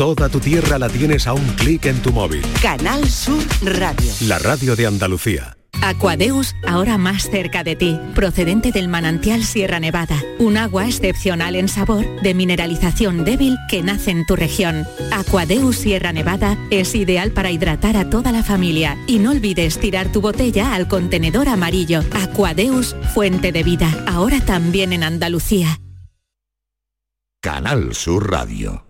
Toda tu tierra la tienes a un clic en tu móvil. Canal Sur Radio. La radio de Andalucía. Aquadeus, ahora más cerca de ti, procedente del manantial Sierra Nevada, un agua excepcional en sabor, de mineralización débil que nace en tu región. Aquadeus Sierra Nevada es ideal para hidratar a toda la familia y no olvides tirar tu botella al contenedor amarillo. Aquadeus, fuente de vida, ahora también en Andalucía. Canal Sur Radio.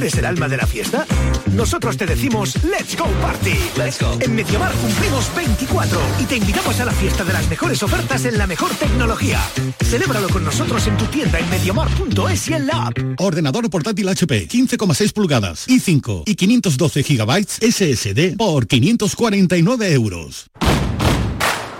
¿Tú eres el alma de la fiesta? Nosotros te decimos Let's Go Party. Let's go. En Mediamar cumplimos 24 y te invitamos a la fiesta de las mejores ofertas en la mejor tecnología. Celébralo con nosotros en tu tienda en mediamar.es y en la app. Ordenador portátil HP 15,6 pulgadas i5 y 512 gigabytes SSD por 549 euros.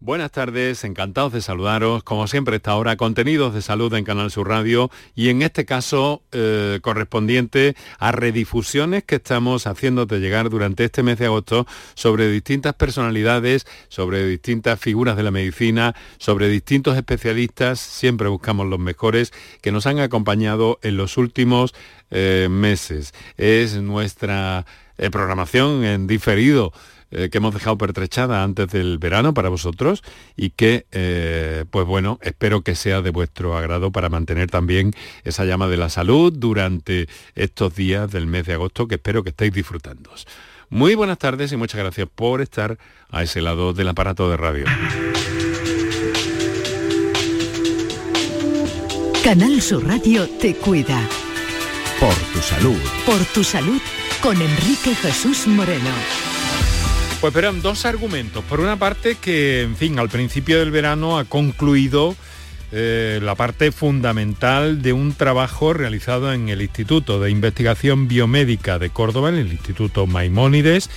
Buenas tardes, encantados de saludaros. Como siempre, esta hora, contenidos de salud en Canal Sur Radio y en este caso eh, correspondiente a redifusiones que estamos haciéndote llegar durante este mes de agosto sobre distintas personalidades, sobre distintas figuras de la medicina, sobre distintos especialistas. Siempre buscamos los mejores que nos han acompañado en los últimos eh, meses. Es nuestra eh, programación en diferido eh, que hemos dejado pertrechada antes del verano para vosotros y que, eh, pues bueno, espero que sea de vuestro agrado para mantener también esa llama de la salud durante estos días del mes de agosto que espero que estéis disfrutando. Muy buenas tardes y muchas gracias por estar a ese lado del aparato de radio. Canal Sur Radio te cuida. Por tu salud. Por tu salud con Enrique Jesús Moreno. Pues verán dos argumentos. Por una parte que, en fin, al principio del verano ha concluido eh, la parte fundamental de un trabajo realizado en el Instituto de Investigación Biomédica de Córdoba, en el Instituto Maimónides,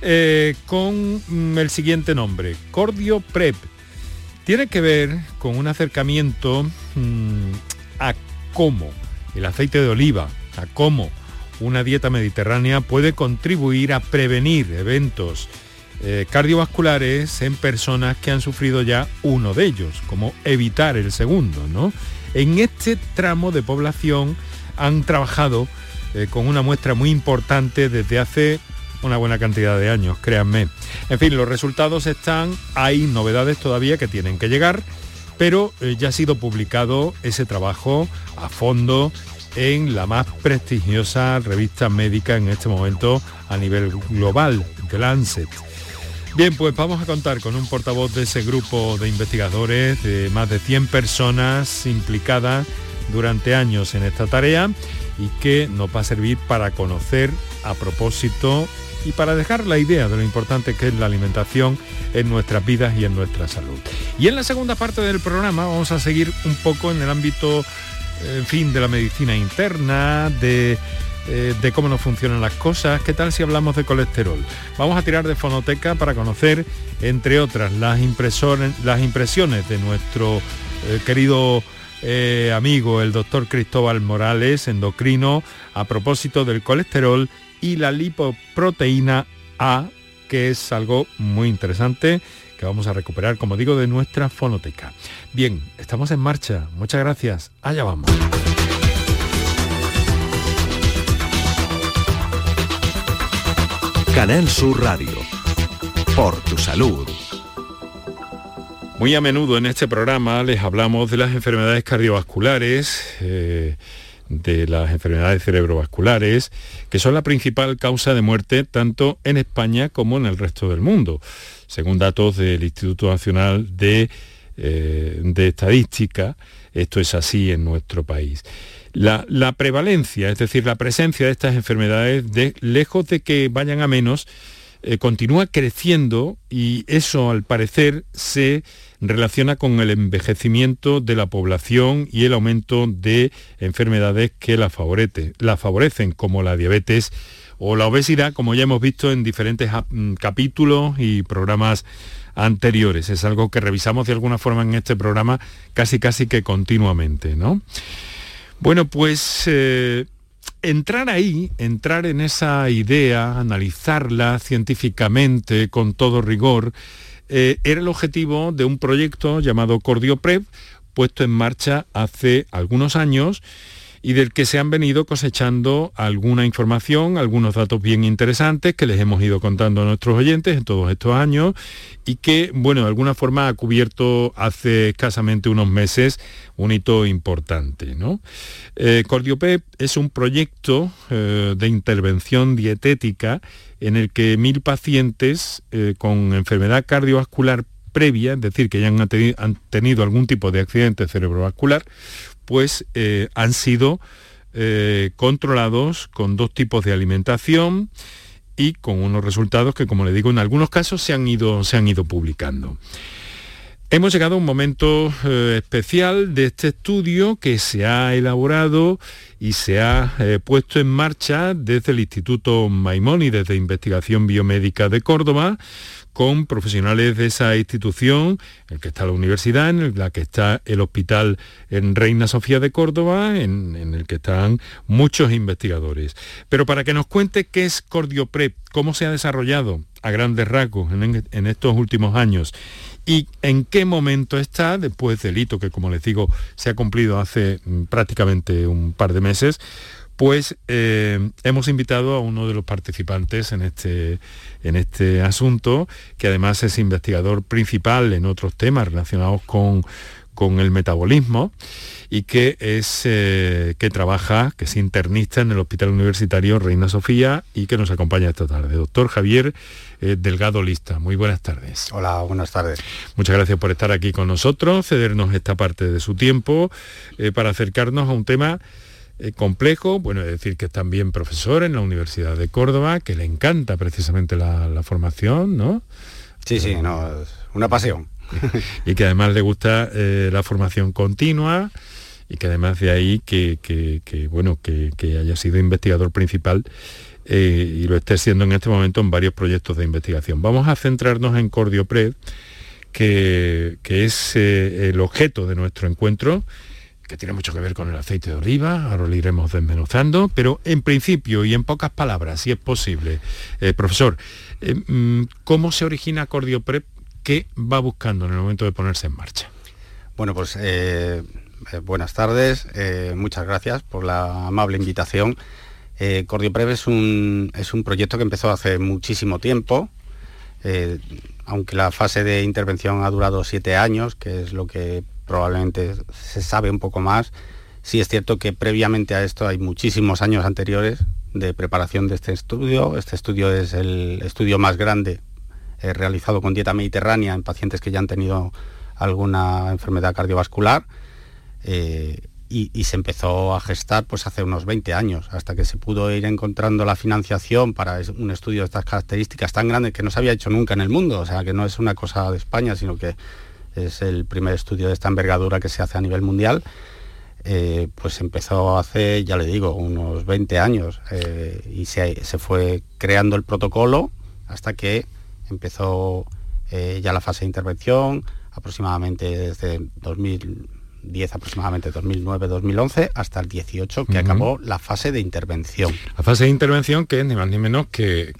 eh, con mm, el siguiente nombre, Cordio Prep. Tiene que ver con un acercamiento mm, a cómo el aceite de oliva, a cómo una dieta mediterránea puede contribuir a prevenir eventos eh, cardiovasculares en personas que han sufrido ya uno de ellos, como evitar el segundo. ¿no? En este tramo de población han trabajado eh, con una muestra muy importante desde hace una buena cantidad de años, créanme. En fin, los resultados están, hay novedades todavía que tienen que llegar, pero eh, ya ha sido publicado ese trabajo a fondo en la más prestigiosa revista médica en este momento a nivel global, The Lancet. Bien, pues vamos a contar con un portavoz de ese grupo de investigadores, de más de 100 personas implicadas durante años en esta tarea y que nos va a servir para conocer a propósito y para dejar la idea de lo importante que es la alimentación en nuestras vidas y en nuestra salud. Y en la segunda parte del programa vamos a seguir un poco en el ámbito en fin, de la medicina interna, de, eh, de cómo nos funcionan las cosas. ¿Qué tal si hablamos de colesterol? Vamos a tirar de fonoteca para conocer, entre otras, las, las impresiones de nuestro eh, querido eh, amigo, el doctor Cristóbal Morales, endocrino, a propósito del colesterol y la lipoproteína A, que es algo muy interesante que vamos a recuperar, como digo, de nuestra fonoteca. Bien, estamos en marcha. Muchas gracias. Allá vamos. Canal Sur Radio. Por tu salud. Muy a menudo en este programa les hablamos de las enfermedades cardiovasculares, eh, de las enfermedades cerebrovasculares, que son la principal causa de muerte tanto en España como en el resto del mundo según datos del Instituto Nacional de, eh, de Estadística, esto es así en nuestro país. La, prevalencia, es decir, la presencia de estas enfermedades, de, lejos de que vayan a menos, eh, continúa creciendo y eso al parecer se relaciona con el envejecimiento de la población y el aumento de enfermedades que la, la favorecen, como la diabetes o la obesidad, como ya hemos visto en diferentes mm, capítulos y programas anteriores. Es algo que revisamos de alguna forma en este programa casi casi que continuamente, ¿no? Bueno, pues eh, entrar ahí, entrar en esa idea, analizarla científicamente con todo rigor, eh, era el objetivo de un proyecto llamado Cordioprep, puesto en marcha hace algunos años y del que se han venido cosechando alguna información, algunos datos bien interesantes que les hemos ido contando a nuestros oyentes en todos estos años y que, bueno, de alguna forma ha cubierto hace escasamente unos meses un hito importante. ¿no? Eh, Cordiopep es un proyecto eh, de intervención dietética en el que mil pacientes eh, con enfermedad cardiovascular previa, es decir, que ya han tenido algún tipo de accidente cerebrovascular, pues eh, han sido eh, controlados con dos tipos de alimentación y con unos resultados que, como le digo, en algunos casos se han ido, se han ido publicando. Hemos llegado a un momento eh, especial de este estudio que se ha elaborado y se ha puesto en marcha desde el Instituto Maimónides de Investigación Biomédica de Córdoba, con profesionales de esa institución, en el que está la universidad, en la que está el hospital en Reina Sofía de Córdoba, en, el que están muchos investigadores. Pero para que nos cuente qué es Cordioprep, cómo se ha desarrollado a grandes rasgos en, en estos últimos años y en qué momento está después del hito que, como les digo, se ha cumplido hace mm, prácticamente un par de meses, pues eh, hemos invitado a uno de los participantes en este, en este asunto, que además es investigador principal en otros temas relacionados con, el metabolismo y que es eh, que trabaja, que es internista en el Hospital Universitario Reina Sofía y que nos acompaña esta tarde. Doctor Javier eh, Delgado Lista, muy buenas tardes. Hola, buenas tardes. Muchas gracias por estar aquí con nosotros, cedernos esta parte de su tiempo para acercarnos a un tema eh, complejo, bueno, es decir que es también profesor en la Universidad de Córdoba, que le encanta precisamente la, formación, ¿no? Sí, sí, no, es una pasión. y que además le gusta eh, la formación continua y que además de ahí que, bueno, que, haya sido investigador principal eh, y lo esté siendo en este momento en varios proyectos de investigación. Vamos a centrarnos en Cordiopred, que, que es el objeto de nuestro encuentro que tiene mucho que ver con el aceite de oliva, ahora lo iremos desmenuzando, pero en principio y en pocas palabras, si es posible, eh, profesor, eh, mm, ¿cómo se origina Cordioprep? ¿Qué va buscando en el momento de ponerse en marcha? Bueno, pues eh, buenas tardes, muchas gracias por la amable invitación. Cordioprep es un, es un proyecto que empezó hace muchísimo tiempo, aunque la fase de intervención ha durado siete años, que es lo que probablemente se sabe un poco más. Sí es cierto que previamente a esto hay muchísimos años anteriores de preparación de este estudio. Este estudio es el estudio más grande eh, realizado con dieta mediterránea en pacientes que ya han tenido alguna enfermedad cardiovascular. Eh, y, se empezó a gestar pues hace unos 20 años, hasta que se pudo ir encontrando la financiación para un estudio de estas características tan grande que no se había hecho nunca en el mundo, o sea que no es una cosa de España, sino que es el primer estudio de esta envergadura que se hace a nivel mundial. Eh, pues empezó hace, ya le digo, unos 20 años eh, y se, fue creando el protocolo hasta que empezó eh, ya la fase de intervención, aproximadamente desde 2000, 10 aproximadamente, 2009-2011, hasta el 18, que acabó la fase de intervención. La fase de intervención que es ni más ni menos que,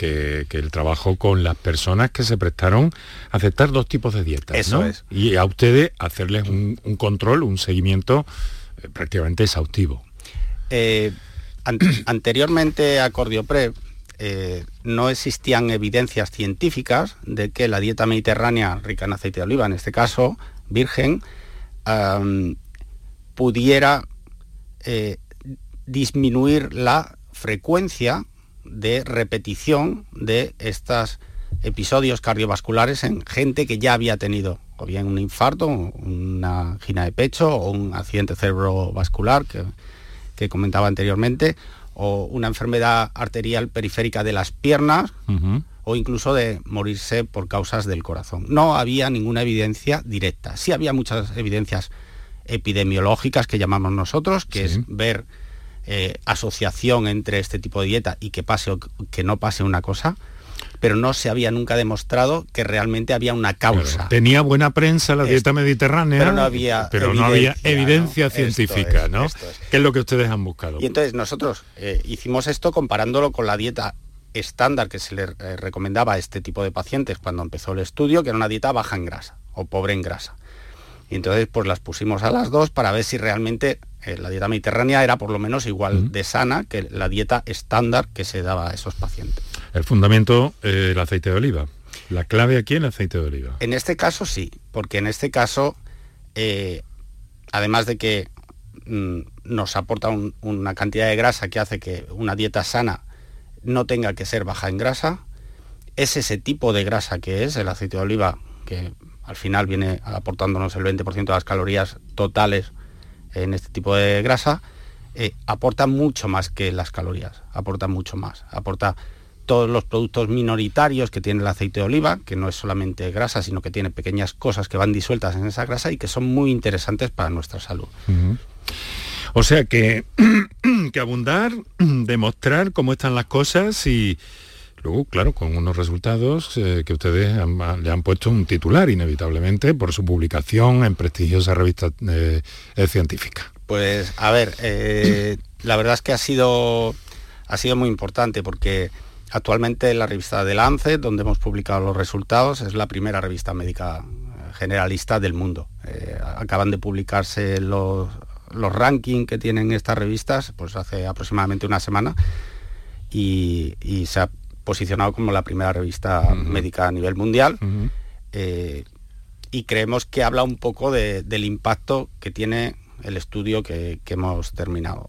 el trabajo con las personas que se prestaron a aceptar dos tipos de dietas. Eso es. Y a ustedes hacerles un, control, un seguimiento eh, prácticamente exhaustivo. Eh, anteriormente a Cordiopre eh, no existían evidencias científicas de que la dieta mediterránea rica en aceite de oliva, en este caso virgen, pudiera eh, disminuir la frecuencia de repetición de estos episodios cardiovasculares en gente que ya había tenido o bien un infarto, una angina de pecho o un accidente cerebrovascular, que, que comentaba anteriormente, o una enfermedad arterial periférica de las piernas, o incluso de morirse por causas del corazón. No había ninguna evidencia directa. Sí había muchas evidencias epidemiológicas que llamamos nosotros, que es ver eh, asociación entre este tipo de dieta y que pase o que no pase una cosa, pero no se había nunca demostrado que realmente había una causa. tenía buena prensa la dieta mediterránea, pero no había, pero evidencia, no había evidencia científica, ¿no? Es, ¿Qué es lo que ustedes han buscado? Y entonces nosotros eh, hicimos esto comparándolo con la dieta estándar que se le eh, recomendaba a este tipo de pacientes cuando empezó el estudio, que era una dieta baja en grasa o pobre en grasa. Y entonces pues las pusimos a las dos para ver si realmente eh, la dieta mediterránea era por lo menos igual de sana que la dieta estándar que se daba a esos pacientes. El fundamento, eh, el aceite de oliva. La clave aquí en el aceite de oliva. En este caso sí, porque en este caso, además de que mm, nos aporta una cantidad de grasa que hace que una dieta sana no tenga que ser baja en grasa. Es ese tipo de grasa que es el aceite de oliva, que al final viene aportándonos el 20% de las calorías totales en este tipo de grasa, eh, aporta mucho más que las calorías, aporta mucho más, aporta todos los productos minoritarios que tiene el aceite de oliva, que no es solamente grasa, sino que tiene pequeñas cosas que van disueltas en esa grasa y que son muy interesantes para nuestra salud. O sea que, que abundar, demostrar cómo están las cosas y luego, claro, con unos resultados eh, que ustedes le han puesto un titular inevitablemente por su publicación en prestigiosa revista eh, científica. Pues a ver, eh, la verdad es que ha sido, ha sido muy importante porque actualmente la revista de Lancet, donde hemos publicado los resultados, es la primera revista médica generalista del mundo. acaban de publicarse los, los rankings que tienen estas revistas, pues hace aproximadamente una semana, y, se ha posicionado como la primera revista médica a nivel mundial. Eh, y creemos que habla un poco del impacto que tiene el estudio que, hemos terminado.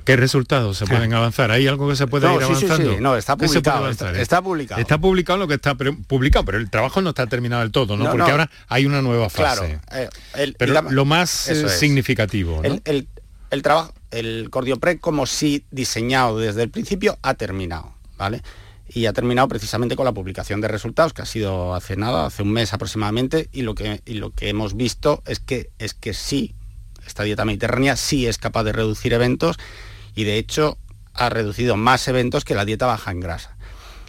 ¿Qué resultados se pueden avanzar? ¿Hay algo que se puede ir avanzando? no, está publicado, está, publicado. Está publicado lo que está publicado, pero el trabajo no está terminado del todo, ¿no? Porque ahora hay una nueva fase. Claro, eh, pero lo más eh, significativo, el, el, trabajo, el Cordioprec como si diseñado desde el principio ha terminado, ¿vale? y ha terminado precisamente con la publicación de resultados que ha sido hace nada, hace un mes aproximadamente y lo que, y lo que hemos visto es que, es que sí esta dieta mediterránea sí es capaz de reducir eventos y de hecho ha reducido más eventos que la dieta baja en grasa.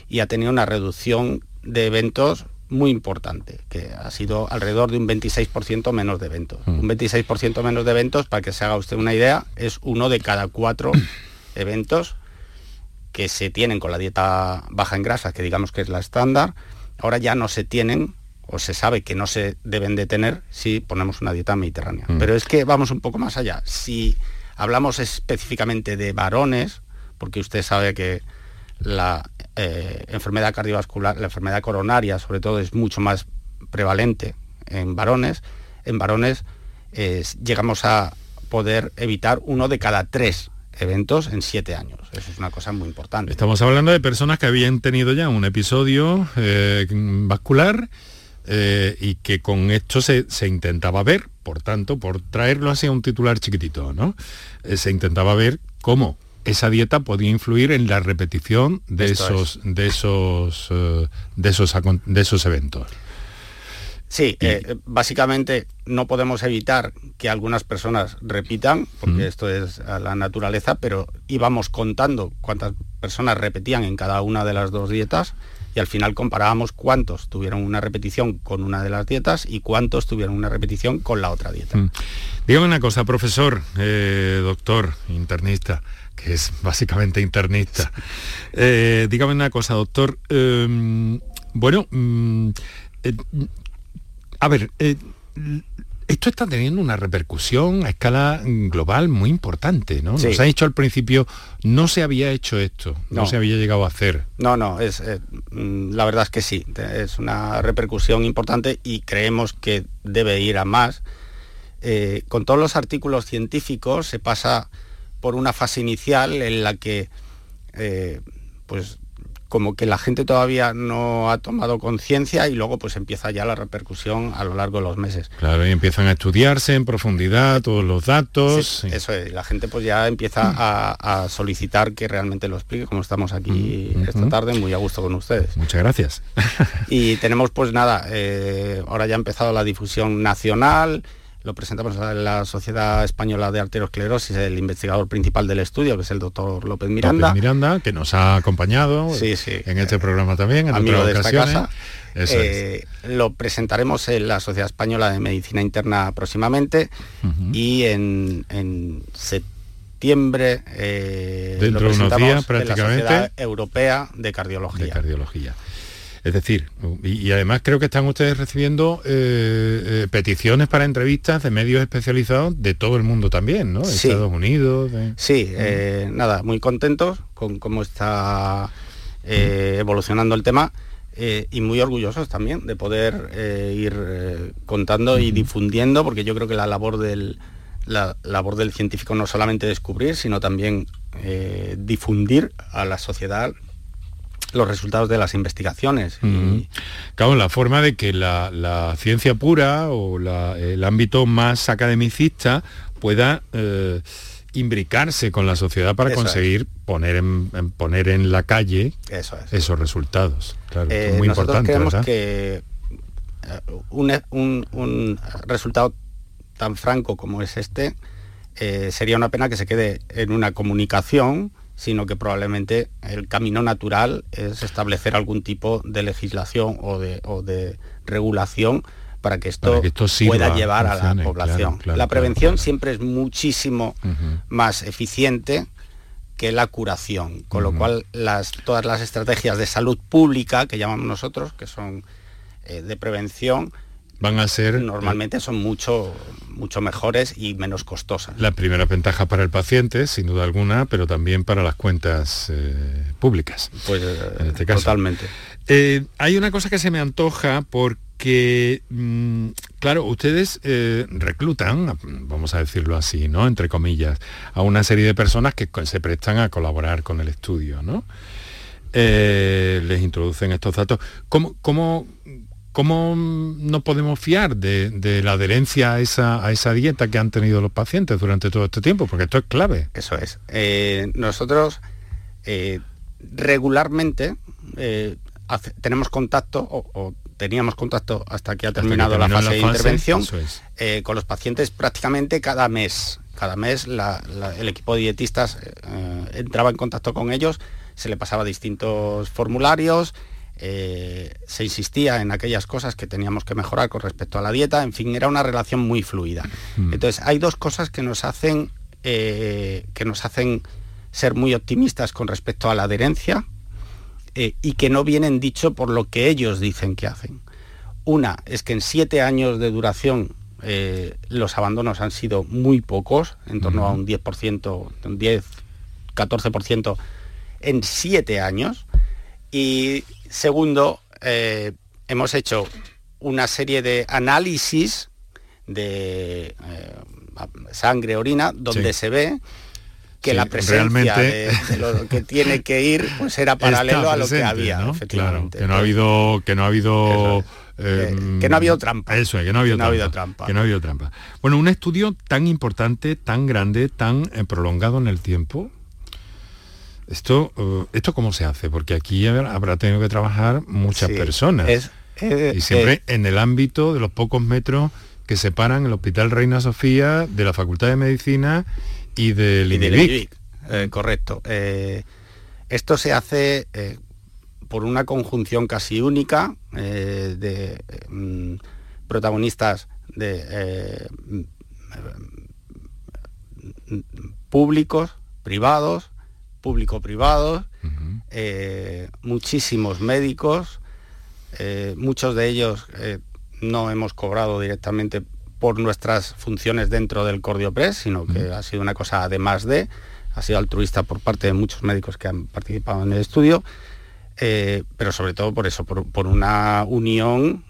Y ha tenido una reducción de eventos muy importante, que ha sido alrededor de un 26% menos de eventos. Mm. Un 26% menos de eventos, para que se haga usted una idea, es uno de cada cuatro eventos que se tienen con la dieta baja en grasa, que digamos que es la estándar, ahora ya no se tienen o se sabe que no se deben de tener si ponemos una dieta mediterránea. Mm. Pero es que vamos un poco más allá. Si hablamos específicamente de varones, porque usted sabe que la eh, enfermedad cardiovascular, la enfermedad coronaria sobre todo es mucho más prevalente en varones, en varones llegamos a poder evitar uno de cada tres eventos en siete años. Eso es una cosa muy importante. Estamos hablando de personas que habían tenido ya un episodio eh, vascular eh, y que con esto se, intentaba ver, por tanto, por traerlo así a un titular chiquitito, ¿no? Eh, se intentaba ver cómo esa dieta podía influir en la repetición de esos, de esos, eh, de esos, de esos eventos. Sí, básicamente no podemos evitar que algunas personas repitan, porque esto es la naturaleza, pero íbamos contando cuántas personas repetían en cada una de las dos dietas y al final comparábamos cuántos tuvieron una repetición con una de las dietas y cuántos tuvieron una repetición con la otra dieta. Mm. Dígame una cosa, profesor, eh, doctor, internista, que es básicamente internista. Eh, dígame una cosa, doctor. Em, bueno, mm, eh, a ver, esto está teniendo una repercusión a escala global muy importante, ¿no? Nos ha dicho al principio, no se había hecho esto, no, se había llegado a hacer. No, no, es, eh, mm, la verdad es que sí, es una repercusión importante y creemos que debe ir a más. Eh, con todos los artículos científicos se pasa por una fase inicial en la que, eh, pues, como que la gente todavía no ha tomado conciencia y luego pues empieza ya la repercusión a lo largo de los meses. Claro, y empiezan a estudiarse en profundidad todos los datos. Eso es, la gente pues ya empieza mm. a, solicitar que realmente lo explique, como estamos aquí mm, esta tarde, muy a gusto con ustedes. Muchas gracias. y tenemos pues nada, eh, ahora ya ha empezado la difusión nacional, lo presentamos a la Sociedad Española de Arteriosclerosis, el investigador principal del estudio, que es el doctor López Miranda. López Miranda, que nos ha acompañado en este programa también, en amigo de esta casa. Eh, lo presentaremos en la Sociedad Española de Medicina Interna próximamente y en, septiembre eh, dentro de unos días prácticamente la Sociedad Europea de Cardiología. De cardiología. Es decir, y, además creo que están ustedes recibiendo eh, eh, peticiones para entrevistas de medios especializados de todo el mundo también, ¿no? Estados Unidos. Sí, eh, nada, muy contentos con cómo está evolucionando el tema. y muy orgullosos también de poder ir contando y difundiendo, porque yo creo que la labor del, la labor del científico no solamente descubrir, sino también difundir a la sociedad los resultados de las investigaciones. Claro, la forma de que la, ciencia pura o el ámbito más academicista pueda eh, imbricarse con la sociedad para conseguir poner, en, poner en la calle esos resultados. Claro, eh, muy importante. Creemos que eh, un, resultado tan franco como es este, sería una pena que se quede en una comunicación sino que probablemente el camino natural es establecer algún tipo de legislación o de, regulación para que esto, pueda llevar a la población. la prevención siempre es muchísimo más eficiente que la curación, con lo cual las, todas las estrategias de salud pública que llamamos nosotros, que son eh, de prevención, van a ser... Normalmente son mucho, mucho mejores y menos costosas. La primera ventaja para el paciente, sin duda alguna, pero también para las cuentas eh, públicas. Pues en este caso. totalmente. Eh, hay una cosa que se me antoja porque, mm, claro, ustedes eh, reclutan, vamos a decirlo así, ¿no? Entre comillas, a una serie de personas que se prestan a colaborar con el estudio, ¿no? les introducen estos datos. ¿Cómo, cómo, ¿Cómo no podemos fiar de, la adherencia a esa, dieta que han tenido los pacientes durante todo este tiempo? Porque esto es clave. Eso es. Eh, nosotros eh, regularmente eh, tenemos contacto o, teníamos contacto hasta que ha terminado la, fase de intervención con los pacientes prácticamente cada mes. Cada mes el equipo de dietistas entraba en contacto con ellos, se le pasaba distintos formularios, eh, se insistía en aquellas cosas que teníamos que mejorar con respecto a la dieta, en fin, era una relación muy fluida. Mm. Entonces, hay dos cosas que nos hacen, eh, que nos hacen ser muy optimistas con respecto a la adherencia eh, y que no vienen dicho por lo que ellos dicen que hacen. Una es que en siete años de duración los abandonos han sido muy pocos, en torno a un 10%, un 10, 14% en siete años. Y segundo, eh, hemos hecho una serie de análisis de eh, sangre, orina, donde se ve que la presencia de, lo que tiene que ir pues era paralelo a lo que había, efectivamente. que no ha habido, que no ha habido que no ha habido trampa. Eso es, que no ha habido, trampa, Que no ha habido trampa. Bueno, un estudio tan importante, tan grande, tan eh, prolongado en el tiempo, esto, uh, ¿Esto cómo se hace? Porque aquí habrá tenido que trabajar muchas personas. y siempre en el ámbito de los pocos metros que separan el Hospital Reina Sofía de la Facultad de Medicina y del. Eh, correcto. Eh, esto se hace eh, por una conjunción casi única de mm, protagonistas de mm, públicos, privados, público-privados, eh, muchísimos médicos, eh, muchos de ellos eh, no hemos cobrado directamente por nuestras funciones dentro del Cordiopress, sino que ha sido una cosa además de, ha sido altruista por parte de muchos médicos que han participado en el estudio, pero sobre todo por eso, por, una unión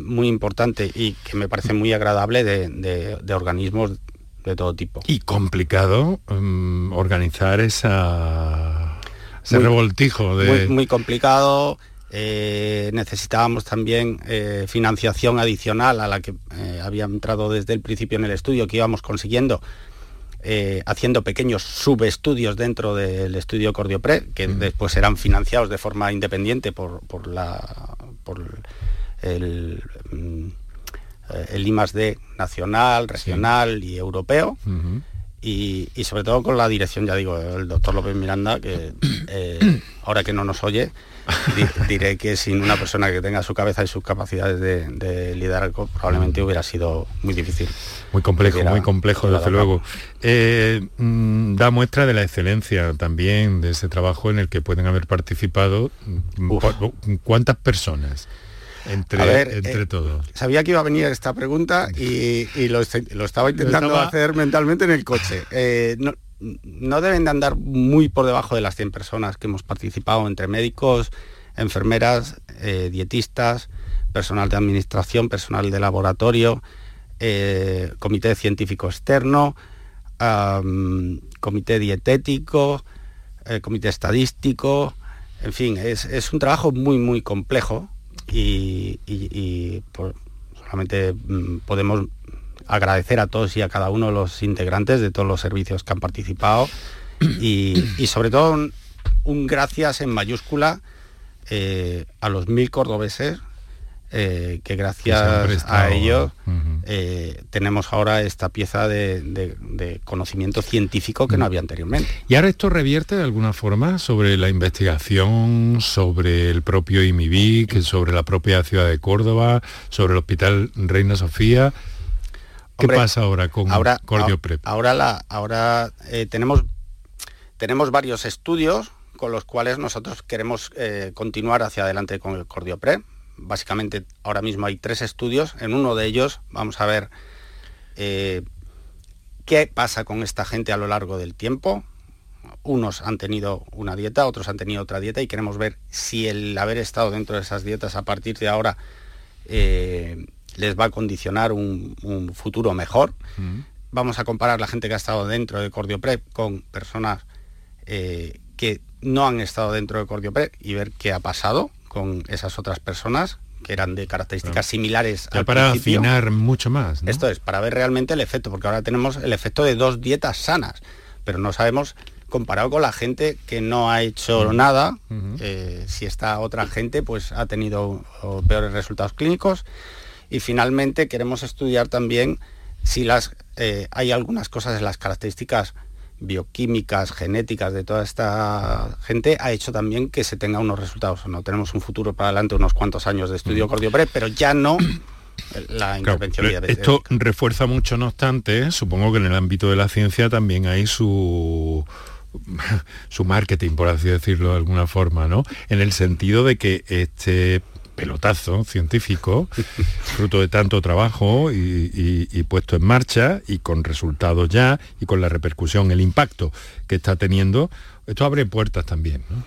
muy importante y que me parece muy agradable de organismos de todo tipo. Y complicado mm, organizar esa, ese revoltijo de... muy, complicado. Eh, necesitábamos también eh, financiación adicional a la que eh, había entrado desde el principio en el estudio que íbamos consiguiendo haciendo pequeños subestudios dentro del estudio Cordiopre, que después eran financiados de forma independiente por, la, por el, mm, el I D nacional, regional y europeo y, sobre todo con la dirección, ya digo, el doctor López Miranda, que eh, ahora que no nos oye, diré que sin una persona que tenga su cabeza y sus capacidades de, liderazgo probablemente hubiera sido muy difícil. Muy complejo, muy complejo, desde luego. Eh, mm, da muestra de la excelencia también de ese trabajo en el que pueden haber participado. Mm, ¿Cuántas personas? Entre, entre eh, todos. Sabía que iba a venir esta pregunta y, lo, estaba intentando hacer mentalmente en el coche. Eh, no, deben de andar muy por debajo de las 100 personas que hemos participado entre médicos, enfermeras, eh, dietistas, personal de administración, personal de laboratorio, comité científico externo, comité dietético, comité estadístico, en fin, es, es un trabajo muy, muy complejo y, solamente mm, podemos agradecer a todos y a cada uno de los integrantes de todos los servicios que han participado y, sobre todo un, gracias en mayúscula eh, a los mil cordobeses eh, que gracias a ellos eh, tenemos ahora esta pieza de, conocimiento científico que no había anteriormente. ¿Y ahora esto revierte de alguna forma sobre la investigación, sobre el propio IMIBIC, sobre la propia ciudad de Córdoba, sobre el Hospital Reina Sofía? ¿Qué pasa ahora con ahora, Prep? Ahora, la, ahora eh, tenemos, tenemos varios estudios con los cuales nosotros queremos continuar hacia adelante con el Prep básicamente ahora mismo hay tres estudios. En uno de ellos vamos a ver eh, qué pasa con esta gente a lo largo del tiempo. Unos han tenido una dieta, otros han tenido otra dieta y queremos ver si el haber estado dentro de esas dietas a partir de ahora eh, les va a condicionar un, futuro mejor. Mm. Vamos a comparar la gente que ha estado dentro de Cordioprep con personas eh, que no han estado dentro de Cordioprep y ver qué ha pasado con esas otras personas que eran de características similares ya para afinar mucho más esto es para ver realmente el efecto porque ahora tenemos el efecto de dos dietas sanas pero no sabemos comparado con la gente que no ha hecho nada eh, si esta otra gente pues ha tenido peores resultados clínicos. Y finalmente queremos estudiar también si las eh, hay algunas cosas en las características bioquímicas, genéticas de toda esta gente ha hecho también que se tenga unos resultados. No tenemos un futuro para adelante, unos cuantos años de estudio cardiopre, pero ya no la intervención Esto refuerza mucho, no obstante, supongo que en el ámbito de la ciencia también hay su su marketing, por así decirlo de alguna forma, ¿no? En el sentido de que este pelotazo científico, fruto de tanto trabajo y, puesto en marcha y con resultados ya y con la repercusión, el impacto que está teniendo, esto abre puertas también. ¿no?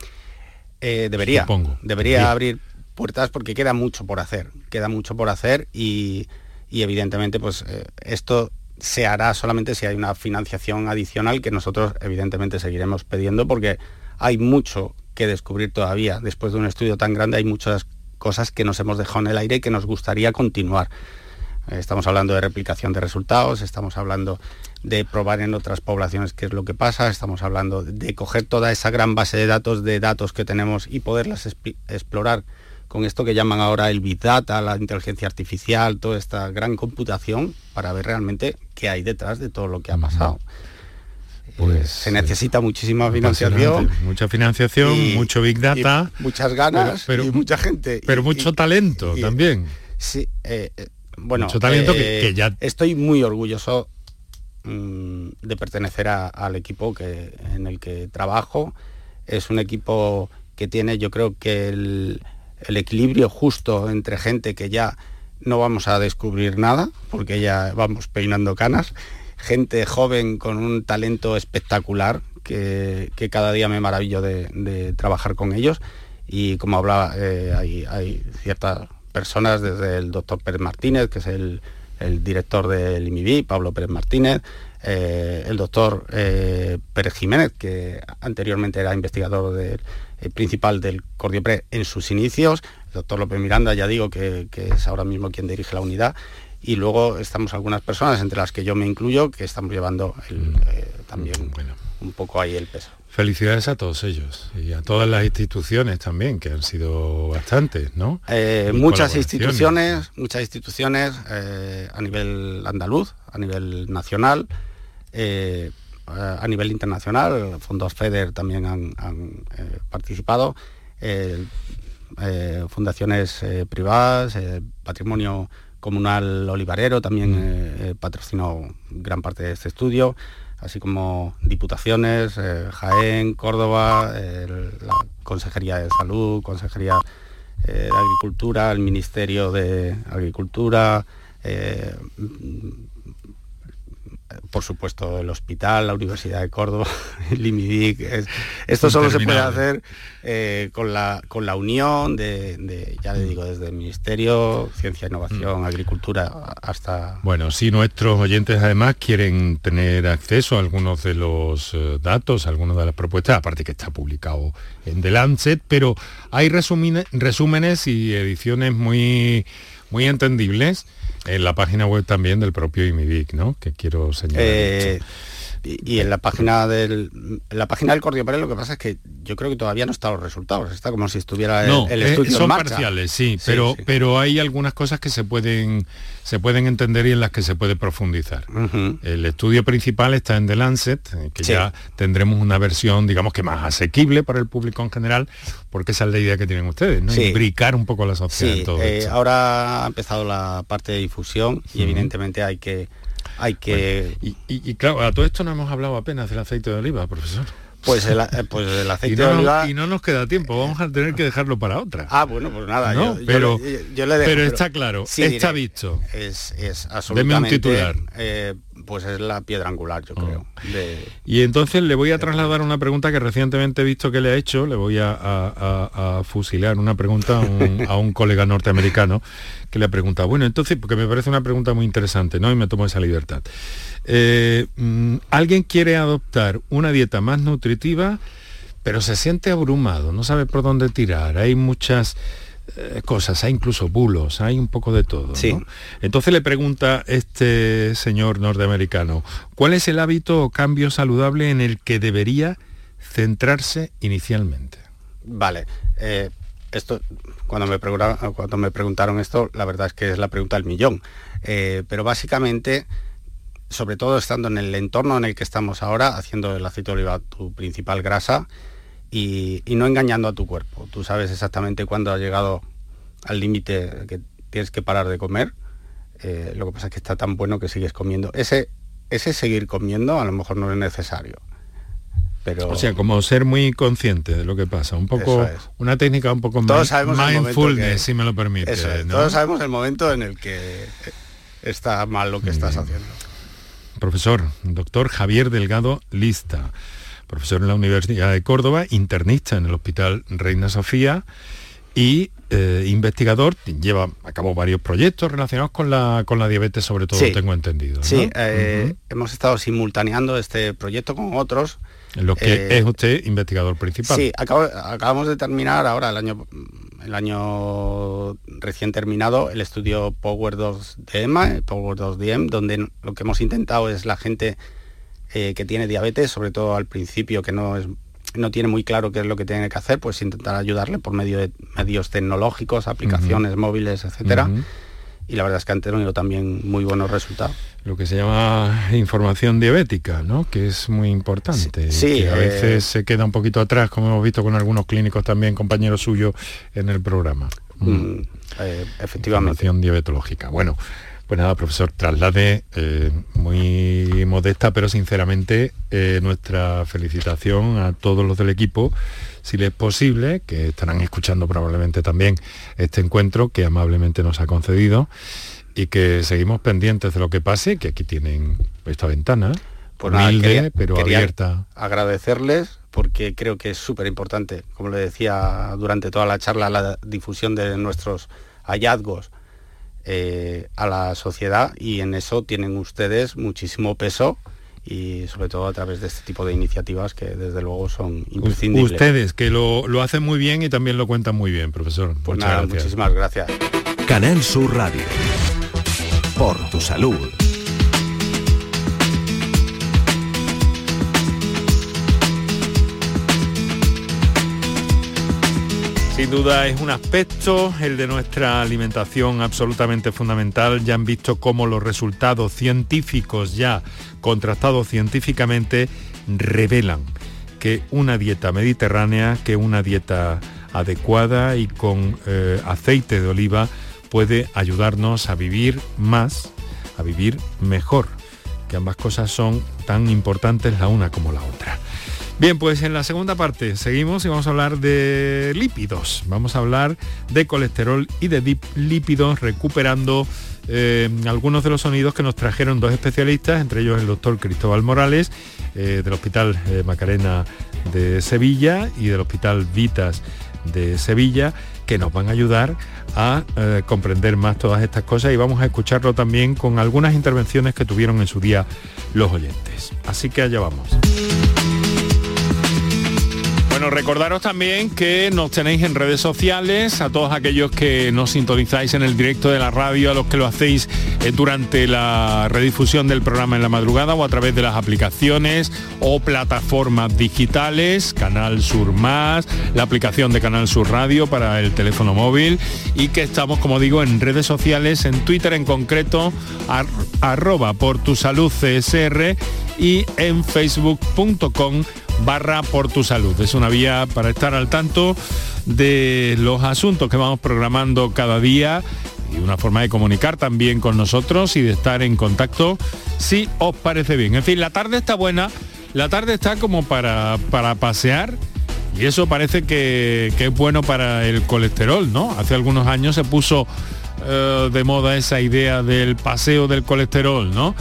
Eh, debería, debería abrir puertas porque queda mucho por hacer, queda mucho por hacer y, evidentemente pues eh, esto se hará solamente si hay una financiación adicional que nosotros evidentemente seguiremos pidiendo porque hay mucho que descubrir todavía. Después de un estudio tan grande hay muchas cosas que nos hemos dejado en el aire y que nos gustaría continuar. Estamos hablando de replicación de resultados, estamos hablando de probar en otras poblaciones qué es lo que pasa, estamos hablando de coger toda esa gran base de datos, de datos que tenemos y poderlas explorar con esto que llaman ahora el Big Data, la inteligencia artificial, toda esta gran computación para ver realmente qué hay detrás de todo lo que ha pasado. Pues se necesita muchísima financiación. Mucha financiación, mucho Big Data. muchas ganas pero, y mucha gente. Pero mucho talento también. Sí, eh, eh, bueno, mucho talento que, eh, ya... Estoy muy orgulloso mm, de pertenecer al equipo que, en el que trabajo. Es un equipo que tiene, yo creo que el, el equilibrio justo entre gente que ya no vamos a descubrir nada, porque ya vamos peinando canas, gente joven con un talento espectacular que, cada día me maravillo de, trabajar con ellos. Y como hablaba, eh, hay, ciertas personas, desde el doctor Pérez Martínez, que es el, director del IMIBI, Pablo Pérez Martínez, eh, el doctor eh, Pérez Jiménez, que anteriormente era investigador principal del Cordiopre en sus inicios, el doctor López Miranda, ya digo, que, es ahora mismo quien dirige la unidad, y luego estamos algunas personas, entre las que yo me incluyo, que estamos llevando mm. también un poco ahí el peso. Felicidades a todos ellos y a todas las instituciones también, que han sido bastantes, ¿no? Eh, muchas instituciones, muchas instituciones eh, a nivel andaluz, a nivel nacional, eh, a nivel internacional, fondos FEDER también han, participado, fundaciones privadas, patrimonio comunal olivarero también mm. patrocinó gran parte de este estudio así como diputaciones, eh, Jaén, Córdoba, la Consejería de Salud, Consejería eh, de Agricultura, el Ministerio de Agricultura, eh, por supuesto el hospital, la Universidad de Córdoba, el IMIDIC. esto solo se puede hacer eh, con, la, con la unión de, ya le digo, desde el Ministerio, Ciencia, Innovación, mm. Agricultura, hasta... Bueno, si nuestros oyentes además quieren tener acceso a algunos de los eh, datos, a algunas de las propuestas, aparte que está publicado en The Lancet, pero hay resúmenes y ediciones muy, muy entendibles en la página web también del propio IMIDIC, ¿no? Que quiero señalar. Eh, y, en la página del la página del Cordiopere lo que pasa es que yo creo que todavía no están los resultados. Está como si estuviera el, eh, estudio son en marcha. parciales, sí, pero pero hay algunas cosas que se pueden se pueden entender y en las que se puede profundizar. El estudio principal está en The Lancet, eh, que ya tendremos una versión, digamos que más asequible para el público en general, porque esa es la idea que tienen ustedes, ¿no? Imbricar un poco la sociedad en todo eh, Ahora ha empezado la parte de difusión y evidentemente hay que hay que... y, claro, a todo esto no hemos hablado apenas del aceite de oliva, profesor. Pues el, eh, pues el aceite de oliva... y no nos queda tiempo, vamos a tener que dejarlo para otra. Ah, bueno, pues nada, pero, pero, está claro, está visto. Es, es absolutamente... un titular. Eh, pues es la piedra angular, yo creo. Oh. Y entonces le voy a trasladar una pregunta que recientemente he visto que le ha hecho, le voy a, fusilar una pregunta a un, colega norteamericano que le ha preguntado, bueno, entonces, porque me parece una pregunta muy interesante, ¿no? Y me tomo esa libertad. Eh, mm, ¿Alguien quiere adoptar una dieta más nutritiva, pero se siente abrumado, no sabe por dónde tirar? Hay muchas cosas, hay incluso bulos, hay un poco de todo. Entonces le pregunta este señor norteamericano, ¿cuál es el hábito o cambio saludable en el que debería centrarse inicialmente? Vale, eh, esto cuando me, preguntaron, cuando me preguntaron esto, la verdad es que es la pregunta del millón. Eh, pero básicamente, sobre todo estando en el entorno en el que estamos ahora, haciendo el aceite de oliva tu principal grasa, y, no engañando a tu cuerpo. Tú sabes exactamente cuándo has llegado al límite que tienes que parar de comer. Eh, lo que pasa es que está tan bueno que sigues comiendo. Ese, ese seguir comiendo a lo mejor no es necesario. Pero... O sea, como ser muy consciente de lo que pasa, un poco una técnica un poco todos sabemos mindfulness, si me lo permite. Todos sabemos el momento en el que está mal lo que estás haciendo. Profesor, doctor Javier Delgado Lista profesor en la Universidad de Córdoba, internista en el Hospital Reina Sofía y eh, investigador, lleva a cabo varios proyectos relacionados con la, con la diabetes, sobre todo, tengo entendido. Sí, eh, hemos estado simultaneando este proyecto con otros. En lo que eh, es usted investigador principal. Sí, acabamos de terminar ahora el año el año recién terminado el estudio Power 2 DEMA, Power 2 DM, donde lo que hemos intentado es la gente eh, que tiene diabetes, sobre todo al principio, que no, es, no tiene muy claro qué es lo que tiene que hacer, pues intentar ayudarle por medio de medios tecnológicos, aplicaciones móviles, etcétera. Y la verdad es que han tenido también muy buenos resultados. Lo que se llama información diabética, ¿no? Que es muy importante. Sí. que a veces eh, se queda un poquito atrás, como hemos visto con algunos clínicos también, compañeros suyos, en el programa. Mm, eh, efectivamente. Información diabetológica. Bueno, pues nada, profesor, traslade eh, muy modesta, pero sinceramente eh, nuestra felicitación a todos los del equipo, si les es posible, que estarán escuchando probablemente también este encuentro que amablemente nos ha concedido y que seguimos pendientes de lo que pase, que aquí tienen esta ventana, pues humilde, pero abierta. Agradecerles porque creo que es súper importante, como le decía durante toda la charla, la difusión de nuestros hallazgos eh, a la sociedad y en eso tienen ustedes muchísimo peso y sobre todo a través de este tipo de iniciativas que desde luego son imprescindibles. Ustedes, que lo, lo hacen muy bien y también lo cuentan muy bien, profesor. Pues nada, muchísimas gracias. Canal Sur Radio. Por tu salud. Sin duda es un aspecto, el de nuestra alimentación, absolutamente fundamental. Ya han visto cómo los resultados científicos ya contrastados científicamente revelan que una dieta mediterránea, que una dieta adecuada y con eh, aceite de oliva puede ayudarnos a vivir más, a vivir mejor, que ambas cosas son tan importantes la una como la otra. Bien, pues en la segunda parte seguimos y vamos a hablar de lípidos. Vamos a hablar de colesterol y de lípidos recuperando eh, algunos de los sonidos que nos trajeron dos especialistas, entre ellos el doctor Cristóbal Morales eh, del Hospital eh, Macarena de Sevilla y del Hospital Vitas de Sevilla, que nos van a ayudar a comprender más todas estas cosas y vamos a escucharlo también con algunas intervenciones que tuvieron en su día los oyentes. Así que allá vamos. Bueno, recordaros también que nos tenéis en redes sociales, a todos aquellos que nos sintonizáis en el directo de la radio, a los que lo hacéis eh, durante la redifusión del programa en la madrugada o a través de las aplicaciones o plataformas digitales, Canal Sur Más, la aplicación de Canal Sur Radio para el teléfono móvil y que estamos, como digo, en redes sociales, en Twitter en concreto, arroba por tu salud CSR y en facebook.com barra por tu salud. Es una vía para estar al tanto de los asuntos que vamos programando cada día y una forma de comunicar también con nosotros y de estar en contacto si os parece bien. En fin, la tarde está buena, la tarde está como para, para pasear y eso parece que, es bueno para el colesterol, ¿no? Hace algunos años se puso eh, de moda esa idea del paseo del colesterol, ¿no?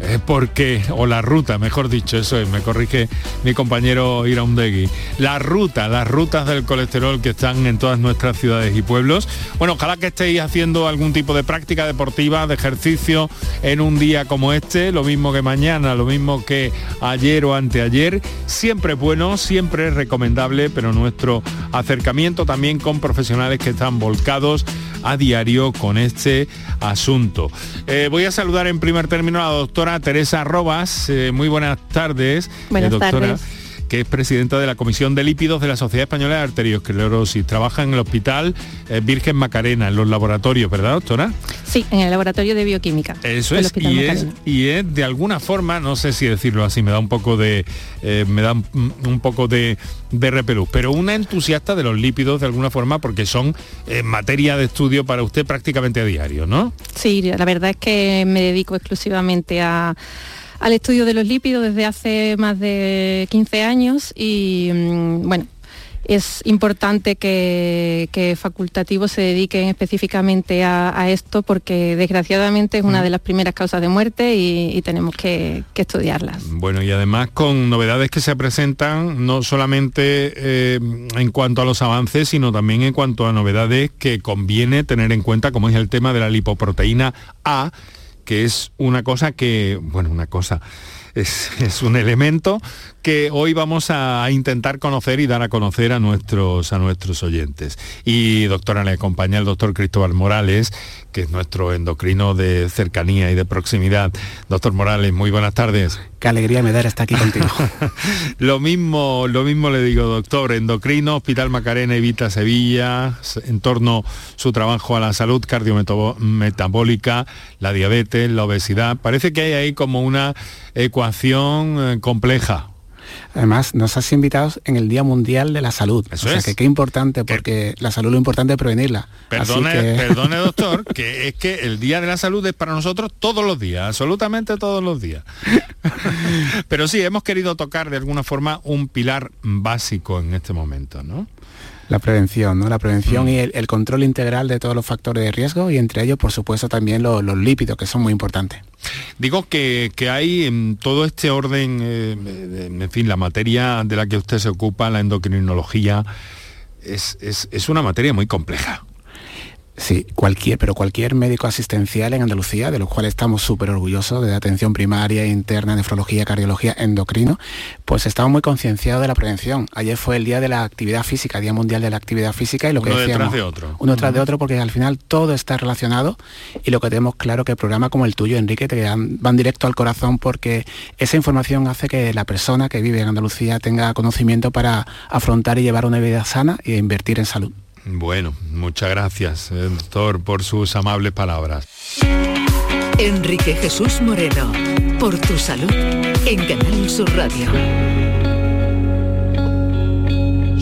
Es porque, o la ruta, mejor dicho, eso es, me corrige mi compañero Iraundegui, la ruta, las rutas del colesterol que están en todas nuestras ciudades y pueblos. Bueno, ojalá que estéis haciendo algún tipo de práctica deportiva, de ejercicio en un día como este, lo mismo que mañana, lo mismo que ayer o anteayer. Siempre bueno, siempre recomendable, pero nuestro acercamiento también con profesionales que están volcados a diario con este asunto. Eh, voy a saludar en primer término a la doctora Teresa Robas. Eh, muy buenas tardes. Buenas eh, doctora. tardes que es presidenta de la Comisión de Lípidos de la Sociedad Española de Arteriosclerosis. Trabaja en el Hospital eh, Virgen Macarena, en los laboratorios, ¿verdad, doctora? Sí, en el laboratorio de bioquímica. Eso es y, es, y es de alguna forma, no sé si decirlo así, me da un poco de, eh, me da un, poco de, de repelús, pero una entusiasta de los lípidos de alguna forma porque son eh, materia de estudio para usted prácticamente a diario, ¿no? Sí, la verdad es que me dedico exclusivamente a al estudio de los lípidos desde hace más de 15 años y mm, bueno, es importante que, facultativos se dediquen específicamente a, esto porque desgraciadamente es una mm. de las primeras causas de muerte y, tenemos que, estudiarlas. Bueno, y además con novedades que se presentan no solamente eh, en cuanto a los avances, sino también en cuanto a novedades que conviene tener en cuenta, como es el tema de la lipoproteína A que es una cosa que, bueno, una cosa, es, un elemento que hoy vamos a intentar conocer y dar a conocer a nuestros, a nuestros oyentes. Y doctora, le acompaña el doctor Cristóbal Morales, que es nuestro endocrino de cercanía y de proximidad. Doctor Morales, muy buenas tardes. Qué alegría me da estar aquí contigo. lo mismo, lo mismo le digo, doctor, endocrino, Hospital Macarena Evita Sevilla, en torno a su trabajo a la salud cardiometabólica, la diabetes, la obesidad. Parece que hay ahí como una ecuación eh, compleja. Además, nos has invitado en el Día Mundial de la Salud. Eso o sea, que qué importante, porque la salud lo importante es prevenirla. Perdone, perdone, doctor, que es que el Día de la Salud es para nosotros todos los días, absolutamente todos los días. Pero sí, hemos querido tocar de alguna forma un pilar básico en este momento, ¿no? La prevención, ¿no? La prevención mm. y el, control integral de todos los factores de riesgo y entre ellos, por supuesto, también los, lípidos, que son muy importantes. Digo que, hay en todo este orden, eh, en fin, la materia de la que usted se ocupa, la endocrinología, es, una materia muy compleja. Sí, cualquier, pero cualquier médico asistencial en Andalucía, de los cuales estamos súper orgullosos, de atención primaria, interna, nefrología, cardiología, endocrino, pues estamos muy concienciados de la prevención. Ayer fue el Día de la Actividad Física, Día Mundial de la Actividad Física, y lo que Uno decíamos... detrás de otro. Uno tras de otro, porque al final todo está relacionado, y lo que tenemos claro que programas como el tuyo, Enrique, te dan- van directo al corazón, porque esa información hace que la persona que vive en Andalucía tenga conocimiento para afrontar y llevar una vida sana e invertir en salud. Bueno, muchas gracias, eh, doctor, por sus amables palabras. Enrique Jesús Moreno, por tu salud, en Canal Sur Radio.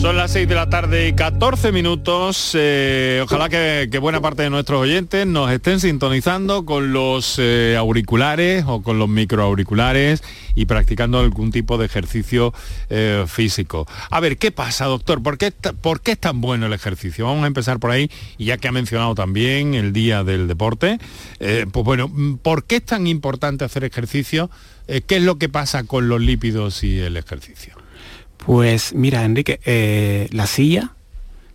Son las 6 de la tarde y 14 minutos. eh, ojalá que, buena parte de nuestros oyentes nos estén sintonizando con los eh, auriculares o con los microauriculares y practicando algún tipo de ejercicio eh, físico. A ver, ¿qué pasa, doctor? ¿Por qué, ¿Por qué es tan bueno el ejercicio? Vamos a empezar por ahí, y ya que ha mencionado también el Día del Deporte, pues bueno, mm, ¿por qué es tan importante hacer ejercicio? ¿Qué es lo que pasa con los lípidos y el ejercicio? Pues mira, Enrique, eh, la silla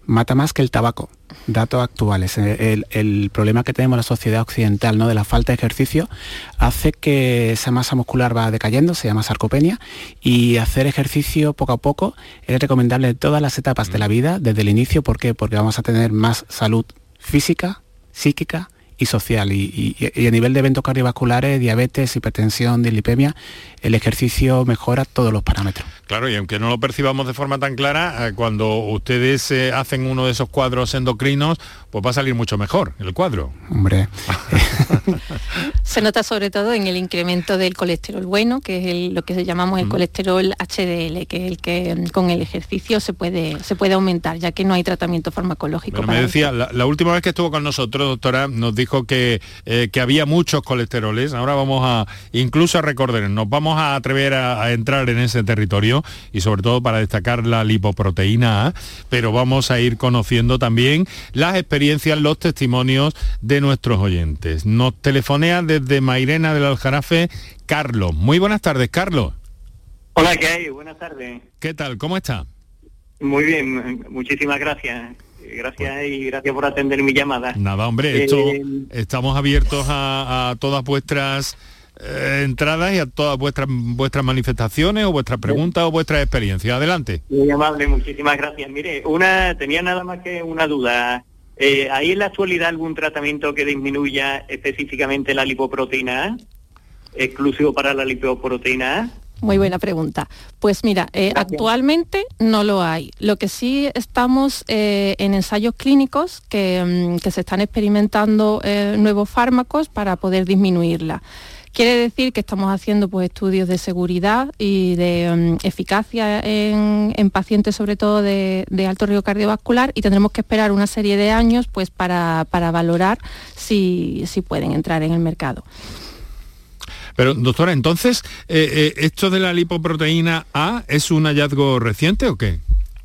mata más que el tabaco. Datos actuales. Eh, El, problema que tenemos en la sociedad occidental, ¿no? De la falta de ejercicio, hace que esa masa muscular va decayendo, se llama sarcopenia, y hacer ejercicio poco a poco es recomendable en todas las etapas de la vida, desde el inicio. ¿Por qué? Porque vamos a tener más salud física, psíquica y social. Y- y a nivel de eventos cardiovasculares, diabetes, hipertensión, dislipemia, el ejercicio mejora todos los parámetros. Claro, y aunque no lo percibamos de forma tan clara, eh, cuando ustedes eh, hacen uno de esos cuadros endocrinos, pues va a salir mucho mejor el cuadro. Hombre, Se nota sobre todo en el incremento del colesterol bueno, que es el- lo que llamamos el colesterol HDL, que es el que mm, con el ejercicio se puede, se puede aumentar, ya que no hay tratamiento farmacológico. Bueno, me decía, la, la última vez que estuvo con nosotros, doctora, nos dijo que, eh, que había muchos colesteroles. Ahora vamos a, incluso a recordar, nos vamos a atrever a, a entrar en ese territorio y sobre todo para destacar la lipoproteína A, pero vamos a ir conociendo también las experiencias, los testimonios de nuestros oyentes. Nos telefonea desde Mairena del Aljarafe Carlos. Muy buenas tardes, Carlos. Hola, ¿qué hay? Buenas tardes. ¿Qué tal? ¿Cómo está? Muy bien, muchísimas gracias. Gracias y gracias por atender mi llamada. Nada, hombre, esto, Eh, estamos abiertos a, a todas vuestras eh, entradas y a todas vuestras vuestras manifestaciones o vuestras preguntas o vuestras experiencias. Adelante. Muy amable, muchísimas gracias. Mire, una tenía nada más que una duda. Eh, ¿Hay en la actualidad algún tratamiento que disminuya específicamente la lipoproteína A? ¿Exclusivo para la lipoproteína A? Muy buena pregunta. Pues mira, eh, actualmente no lo hay. Lo que sí estamos eh, en ensayos clínicos que, mm, que se están experimentando eh, nuevos fármacos para poder disminuirla. Quiere decir que estamos haciendo pues, estudios de seguridad y de mm, eficacia en, en pacientes sobre todo de, de alto riesgo cardiovascular y tendremos que esperar una serie de años pues, para, para valorar si, si pueden entrar en el mercado. Pero, doctora, entonces, eh, eh, ¿esto de la lipoproteína A es un hallazgo reciente o qué?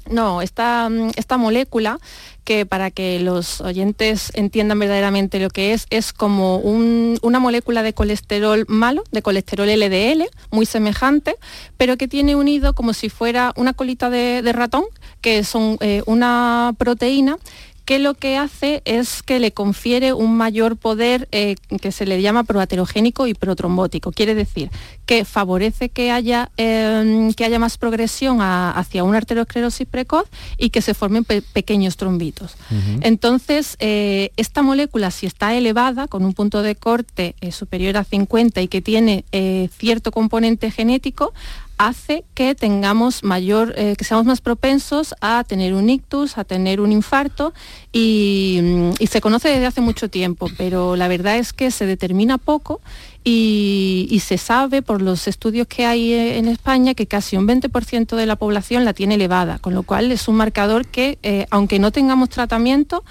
No, esta, mm, esta molécula que para que los oyentes entiendan verdaderamente lo que es, es como un- una molécula de colesterol malo, de colesterol LDL, muy semejante, pero que tiene unido como si fuera una colita de, de ratón, que son eh, una proteína que lo que hace es que le confiere un mayor poder eh, que se le llama proaterogénico y protrombótico. Quiere decir que favorece que haya, eh, que haya más progresión a- hacia una arteriosclerosis precoz y que se formen pe- pequeños trombitos. Entonces, eh, esta molécula, si está elevada, con un punto de corte eh, superior a 50 y que tiene cierto componente genético, hace que tengamos mayor, eh, que seamos más propensos a tener un ictus, a tener un infarto y, mm, y se conoce desde hace mucho tiempo, pero la verdad es que se determina poco y, y se sabe por los estudios que hay eh, en España que casi un 20% de la población la tiene elevada, con lo cual es un marcador que, eh, aunque no tengamos tratamiento,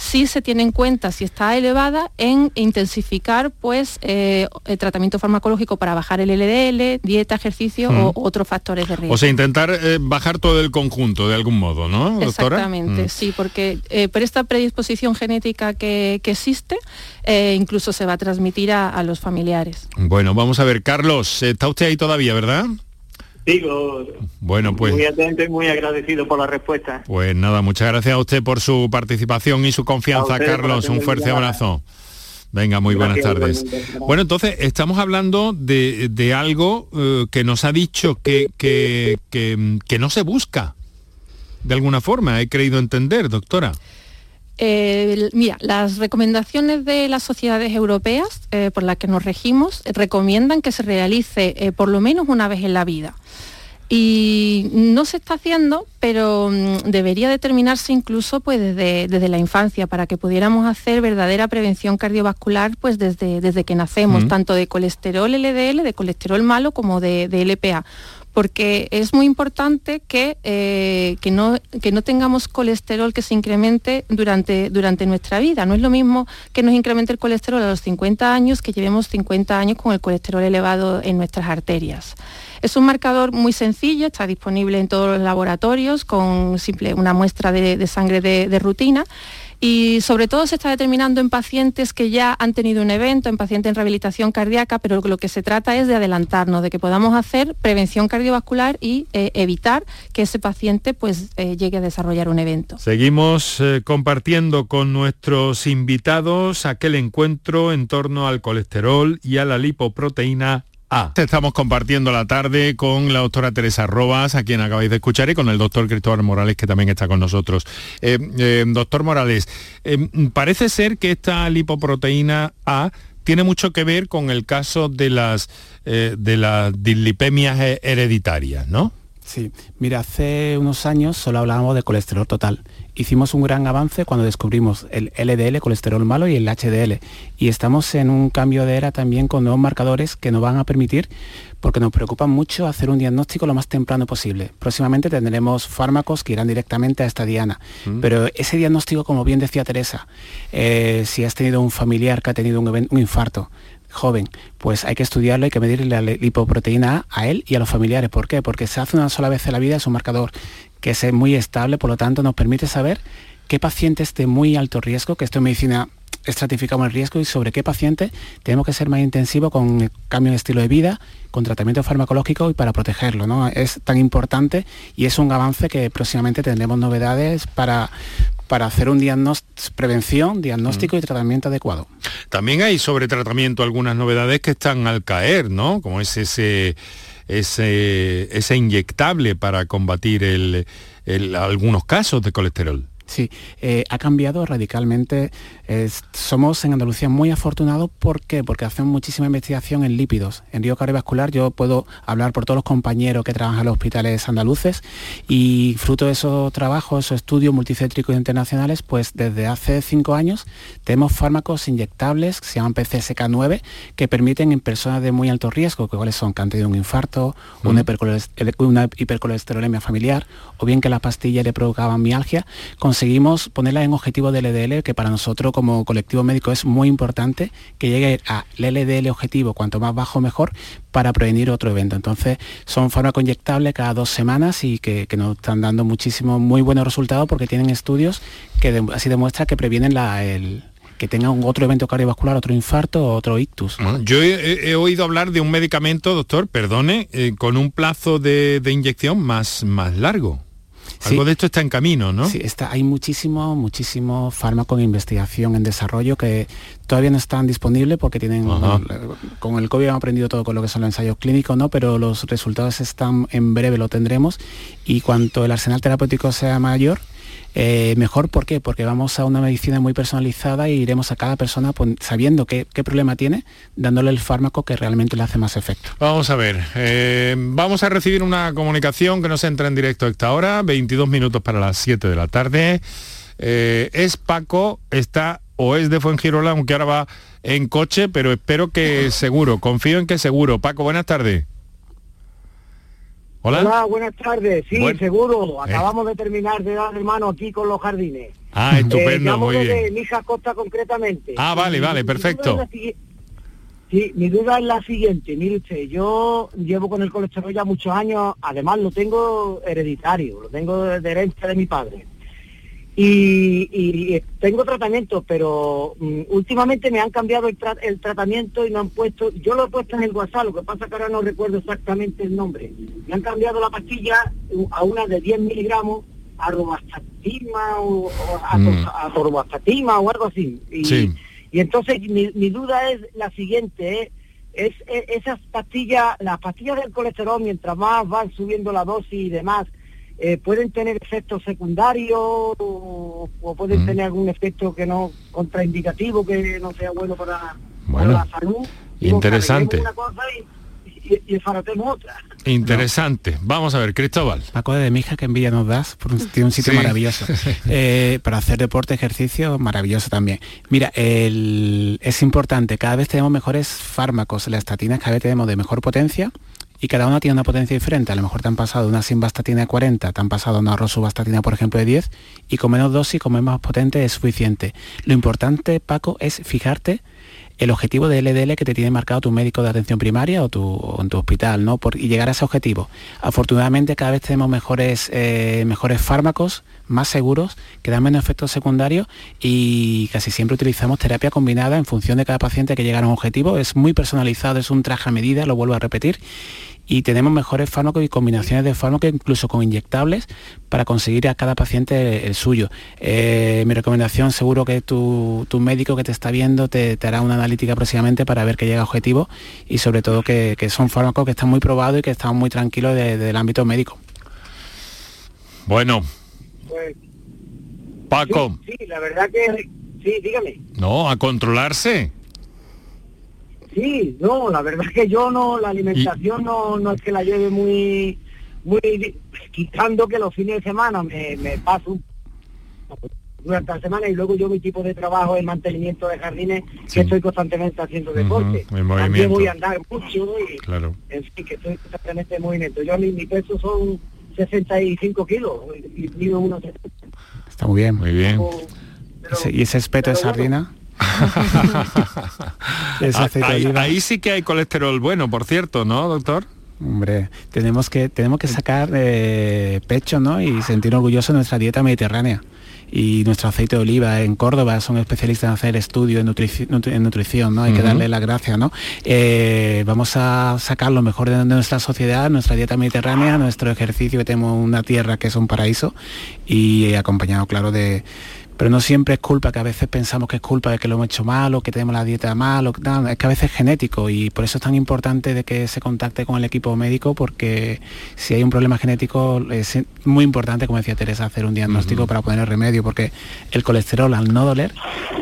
sí se tiene en cuenta si está elevada en intensificar pues eh, el tratamiento farmacológico para bajar el LDL, dieta, ejercicio Mm. o otros factores de riesgo. O sea, intentar eh, bajar todo el conjunto de algún modo, ¿no, doctora? Exactamente, Mm. sí, porque eh, por esta predisposición genética que, que existe, incluso se va a transmitir a, a los familiares. Bueno, vamos a ver, Carlos, está usted ahí todavía, ¿verdad? Bueno, pues. Muy atento y muy agradecido por la respuesta. Pues nada, muchas gracias a usted por su participación y su confianza, Carlos. Un fuerte abrazo. Venga, muy buenas tardes. Bueno, entonces estamos hablando de, algo eh, que nos ha dicho que, que, que, no se busca, de alguna forma, he creído entender, doctora. Eh, mira, las recomendaciones de las sociedades europeas eh, por las que nos regimos recomiendan que se realice por lo menos una vez en la vida. Y no se está haciendo, pero mm, debería determinarse incluso pues, desde, la infancia para que pudiéramos hacer verdadera prevención cardiovascular pues, desde, desde que nacemos, tanto de colesterol LDL, de colesterol malo como de, LPA porque es muy importante que, eh, que, no, que, no, tengamos colesterol que se incremente durante, durante nuestra vida. No es lo mismo que nos incremente el colesterol a los 50 años que llevemos 50 años con el colesterol elevado en nuestras arterias. Es un marcador muy sencillo, está disponible en todos los laboratorios con simple, una muestra de, sangre de, rutina y sobre todo se está determinando en pacientes que ya han tenido un evento, en pacientes en rehabilitación cardíaca, pero lo que se trata es de adelantarnos, de que podamos hacer prevención cardiovascular y eh, evitar que ese paciente pues, eh, llegue a desarrollar un evento. Seguimos eh, compartiendo con nuestros invitados aquel encuentro en torno al colesterol y a la lipoproteína Ah. Estamos compartiendo la tarde con la doctora Teresa Robas, a quien acabáis de escuchar, y con el doctor Cristóbal Morales, que también está con nosotros. Eh, eh, doctor Morales, eh, parece ser que esta lipoproteína A tiene mucho que ver con el caso de las, de las dislipemias hereditarias, ¿no? Sí, mira, hace unos años solo hablábamos de colesterol total hicimos un gran avance cuando descubrimos el LDL, colesterol malo, y el HDL. Y estamos en un cambio de era también con nuevos marcadores que nos van a permitir, porque nos preocupa mucho, hacer un diagnóstico lo más temprano posible. Próximamente tendremos fármacos que irán directamente a esta diana. Mm. Pero ese diagnóstico, como bien decía Teresa, eh, si has tenido un familiar que ha tenido un, un infarto, joven, pues hay que estudiarlo, hay que medir la lipoproteína A a él y a los familiares. ¿Por qué? Porque se hace una sola vez en la vida, es un marcador que es muy estable, por lo tanto nos permite saber qué pacientes de muy alto riesgo, que esto en medicina estratificamos el riesgo y sobre qué paciente tenemos que ser más intensivos con el cambio de estilo de vida, con tratamiento farmacológico y para protegerlo. ¿no? Es tan importante y es un avance que próximamente tendremos novedades para, para hacer un diagnóstico, prevención, diagnóstico y tratamiento adecuado. También hay sobre tratamiento algunas novedades que están al caer, ¿no? Como es ese ese, ese inyectable para combatir el, algunos casos de colesterol. Sí, eh, ha cambiado radicalmente. Somos en Andalucía muy afortunados. ¿Por qué? Porque hacemos muchísima investigación en lípidos. En río cardiovascular yo puedo hablar por todos los compañeros que trabajan en los hospitales andaluces y fruto de esos trabajos, esos estudios multicéntricos internacionales, pues desde hace cinco años tenemos fármacos inyectables que se llaman PCSK9 que permiten en personas de muy alto riesgo, que cuáles son que han tenido un infarto, una, hipercolesterolemia familiar o bien que la pastilla le provocaba mialgia, conseguimos ponerla en objetivo de LDL, que para nosotros como colectivo médico es muy importante que llegue a LDL objetivo, cuanto más bajo mejor, para prevenir otro evento. Entonces son fármacos inyectables cada dos semanas y que, nos están dando muchísimos, muy buenos resultados porque tienen estudios que así demuestra que previenen la, el, que tenga un otro evento cardiovascular, otro infarto o otro ictus. yo he, oído hablar de un medicamento, doctor, perdone, eh, con un plazo de, de, inyección más, más largo. Algo de esto está en camino, ¿no? Sí, está, hay muchísimo, muchísimo fármaco en investigación, en desarrollo que todavía no están disponibles porque tienen, con el COVID hemos aprendido todo con lo que son los ensayos clínicos, ¿no? Pero los resultados están en breve, lo tendremos y cuanto el arsenal terapéutico sea mayor, eh, mejor, ¿por qué? Porque vamos a una medicina muy personalizada y iremos a cada persona sabiendo qué, problema tiene, dándole el fármaco que realmente le hace más efecto. Vamos a ver, eh, vamos a recibir una comunicación que nos entra en directo a esta hora, 22 minutos para las 7 de la tarde. Eh, es Paco, está o es de Fuengirola, aunque ahora va en coche, pero espero que seguro, confío en que seguro. Paco, buenas tardes. Hola. buenas tardes. Sí, seguro. Eh. Acabamos de terminar de dar hermano aquí con los jardines. Ah, estupendo, eh, muy bien. De Mija Costa concretamente. Ah, vale, vale, perfecto. Sí, mi duda es la siguiente. Mire usted, yo llevo con el colesterol ya muchos años, además lo tengo hereditario, lo tengo de herencia de mi padre. Y, y tengo tratamiento, pero mm, últimamente me han cambiado el, tra- el tratamiento y me han puesto, yo lo he puesto en el WhatsApp, lo que pasa que ahora no recuerdo exactamente el nombre. Me han cambiado la pastilla a una de 10 miligramos, a robastatina o, o a, Mm. a o algo así. Y, Sí. y entonces mi, mi duda es la siguiente, ¿eh? es, es- esas pastillas, las pastillas del colesterol, mientras más van subiendo la dosis y demás, eh, pueden tener efectos secundarios o, o pueden tener algún efecto que no contraindicativo que no sea bueno para, la salud. Interesante. carguemos Una cosa y, y, enfaratemos otra. Interesante. Vamos a ver, Cristóbal. Paco de Mija, que envidia nos das, por un, tiene un sitio Sí. maravilloso. Eh, para hacer deporte, ejercicio, maravilloso también. Mira, el- es importante, cada vez tenemos mejores fármacos, las estatinas cada vez tenemos de mejor potencia y cada una tiene una potencia diferente. A lo mejor te han pasado una simvastatina de 40, te han pasado una rosuvastatina, por ejemplo, de 10, y con menos dosis, con más potente, es suficiente. Lo importante, Paco, es fijarte el objetivo de LDL que te tiene marcado tu médico de atención primaria o, tu, en tu hospital, ¿no? Y llegar a ese objetivo. Afortunadamente cada vez tenemos mejores, eh, mejores fármacos, más seguros, que dan menos efectos secundarios y casi siempre utilizamos terapia combinada en función de cada paciente que llega a un objetivo. Es muy personalizado, es un traje a medida, lo vuelvo a repetir. Y tenemos mejores fármacos y combinaciones de fármacos, incluso con inyectables, para conseguir a cada paciente el suyo. Eh, mi recomendación, seguro que tu, tu médico que te está viendo te, te hará una analítica próximamente para ver que llega a objetivo y sobre todo que, que son fármacos que están muy probados y que están muy tranquilos de- del ámbito médico. Bueno, Pues, Paco, sí, la verdad que sí, dígame. no, a controlarse. Sí, no, la verdad es que yo no, la alimentación no, no es que la lleve muy, muy, quitando que los fines de semana me, me paso un- durante la semana y luego yo mi tipo de trabajo es mantenimiento de jardines, que estoy constantemente haciendo deporte. en También movimiento. voy a andar mucho y Claro. en fin, que estoy constantemente en movimiento. Yo mi, mi peso son 65 kilos y mido unos 70. Está muy bien. Muy bien. Y ese espeto de sardina. ese Ah, aceite ahí, sí que hay colesterol bueno, por cierto, ¿no, doctor? Hombre, tenemos que, tenemos que sacar eh, pecho ¿no? y sentir orgulloso de nuestra dieta mediterránea. Y nuestro aceite de oliva en Córdoba son especialistas en hacer estudios en, nutrici- nutri- en nutrición, ¿no? Hay que darle las gracias, ¿no? Eh, vamos a sacar lo mejor de, de nuestra sociedad, nuestra dieta mediterránea, nuestro ejercicio, que tenemos una tierra que es un paraíso, y acompañado, claro, de pero no siempre es culpa, que a veces pensamos que es culpa de que lo hemos hecho mal o que tenemos la dieta mal, o, no, es que a veces es genético y por eso es tan importante de que se contacte con el equipo médico porque si hay un problema genético es muy importante, como decía Teresa, hacer un diagnóstico para poner remedio porque el colesterol al no doler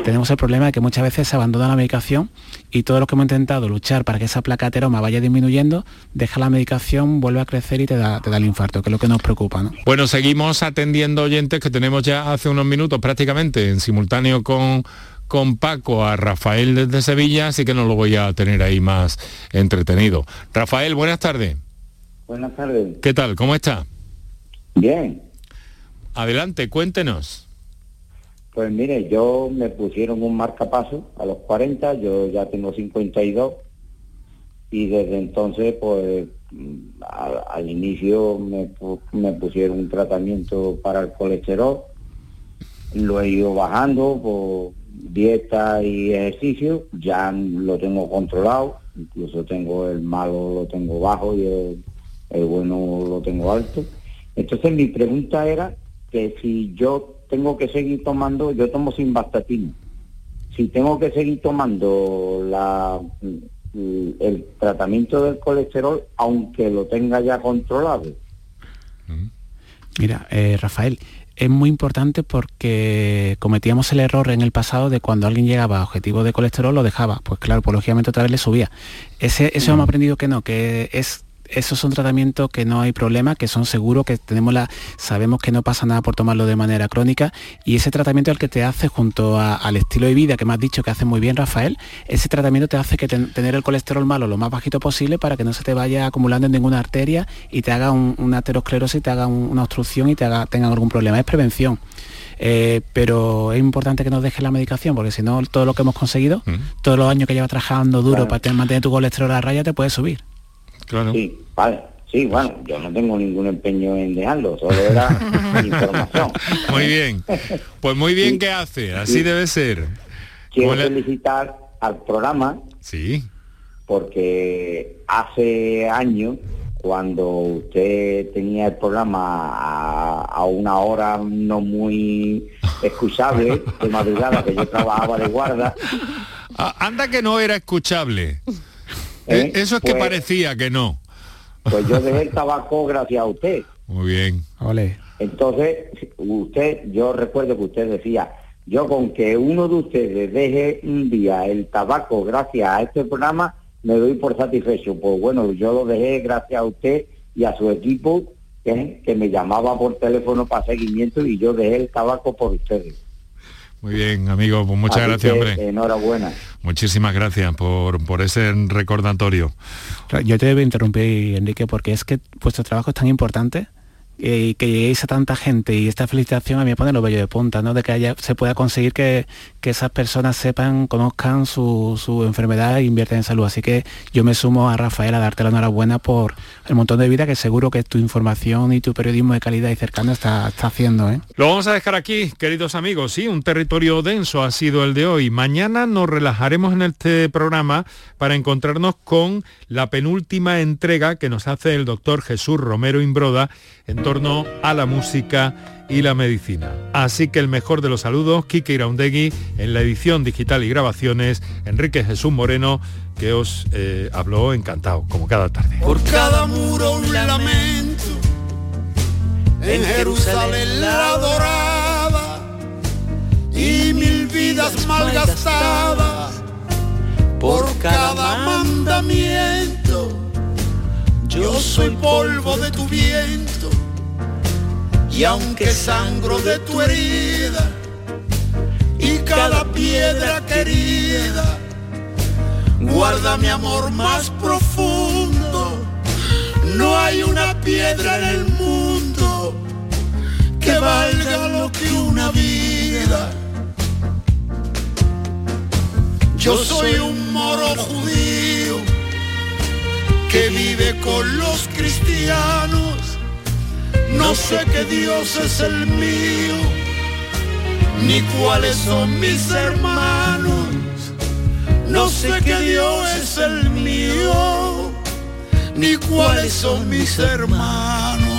tenemos el problema de que muchas veces se abandona la medicación y todo lo que hemos intentado luchar para que esa placa ateroma vaya disminuyendo, deja la medicación, vuelve a crecer y te da, te da el infarto, que es lo que nos preocupa. ¿no? Bueno, seguimos atendiendo oyentes que tenemos ya hace unos minutos prácticamente en simultáneo con, con Paco a Rafael desde Sevilla, así que no lo voy a tener ahí más entretenido. Rafael, buenas tardes. Buenas tardes. ¿Qué tal? ¿Cómo está? Bien, Adelante, cuéntenos. Pues mire, yo me pusieron un marcapaso a los 40, yo ya tengo 52 y desde entonces pues al, inicio me, me pusieron un tratamiento para el colesterol, lo he ido bajando por dieta y ejercicio, ya lo tengo controlado, incluso tengo el malo lo tengo bajo y el bueno lo tengo alto. Entonces mi pregunta era que si yo tengo que seguir tomando, yo tomo simvastatina, si tengo que seguir tomando la, el, el tratamiento del colesterol, aunque lo tenga ya controlado. Mira, eh, Rafael, es muy importante porque cometíamos el error en el pasado de cuando alguien llegaba a objetivo de colesterol lo dejaba. Pues claro, pues lógicamente otra vez le subía. Ese, eso hemos aprendido que no, que es esos son tratamientos que no hay problema, que son seguros, que tenemos la, sabemos que no pasa nada por tomarlo de manera crónica y ese tratamiento el que te hace junto a- al estilo de vida que me has dicho que hace muy bien Rafael, ese tratamiento te hace que ten- tener el colesterol malo lo más bajito posible para que no se te vaya acumulando en ninguna arteria y te haga un- una aterosclerosis, te haga un- una obstrucción y te haga, tenga algún problema. Es prevención. Eh, pero es importante que nos dejes la medicación porque si no todo lo que hemos conseguido, todos los años que llevas trabajando duro Claro. para te- mantener tu colesterol a raya te puede subir. Claro. Sí, vale. Sí, bueno, yo no tengo ningún empeño en dejarlo, solo era información. Muy bien. Pues muy bien que hace, así debe ser. Quiero felicitar al programa. Sí. Porque hace años, cuando usted tenía el programa a, a una hora no muy escuchable de madrugada, que yo trabajaba de guarda. Ah, anda que no era escuchable. Eh, Eso es que Pues- parecía que no. Pues yo dejé el tabaco gracias a usted. Muy bien. Ole. Entonces, usted, yo recuerdo que usted decía, yo con que uno de ustedes deje un día el tabaco gracias a este programa, me doy por satisfecho. Pues bueno, yo lo dejé gracias a usted y a su equipo, que, que me llamaba por teléfono para seguimiento y yo dejé el tabaco por ustedes. Muy bien, amigo, pues muchas Así gracias, que, hombre. Enhorabuena. Muchísimas gracias por, por ese recordatorio. Yo te debo interrumpir, Enrique, porque es que vuestro trabajo es tan importante eh, que lleguéis a tanta gente y esta felicitación a mí me pone los vellos de punta, ¿no? De que haya, se pueda conseguir que, que esas personas sepan, conozcan su, su enfermedad e inviertan en salud. Así que yo me sumo a Rafael a darte la enhorabuena por el montón de vida que seguro que tu información y tu periodismo de calidad y cercano está, está haciendo, ¿eh? Lo vamos a dejar aquí, queridos amigos. Sí, un territorio denso ha sido el de hoy. Mañana nos relajaremos en este programa para encontrarnos con la penúltima entrega que nos hace el doctor Jesús Romero Imbroda en torno a la música y la medicina. Así que el mejor de los saludos, Kike Iraundegui, en la edición digital y grabaciones, Enrique Jesús Moreno, que os eh, habló encantado, como cada tarde. Por cada muro un lamento, en Jerusalén la dorada, y mil vidas malgastadas, por cada mandamiento. Yo soy polvo de tu viento, y aunque sangro de tu herida, y cada piedra querida, guarda mi amor más profundo. No hay una piedra en el mundo que valga lo que una vida. Yo soy un moro judío que vive con los cristianos. No sé qué Dios es el mío, ni cuáles son mis hermanos. No sé qué Dios es el mío, ni cuáles son mis hermanos.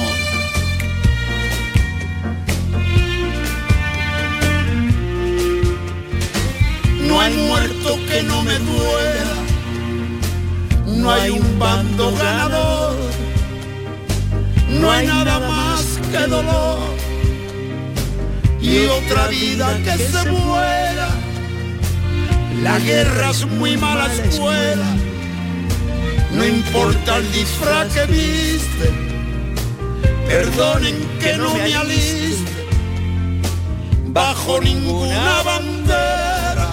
No hay muerto que no me duela, no hay un bando ganador, no hay nada más que dolor y otra vida que se muera. La guerra es muy mala escuela, no importa el disfraz que viste, perdonen que no me aliste, bajo ninguna bandera,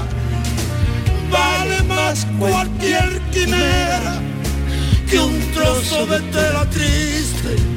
vale más cualquier quimera que un trozo de tela triste.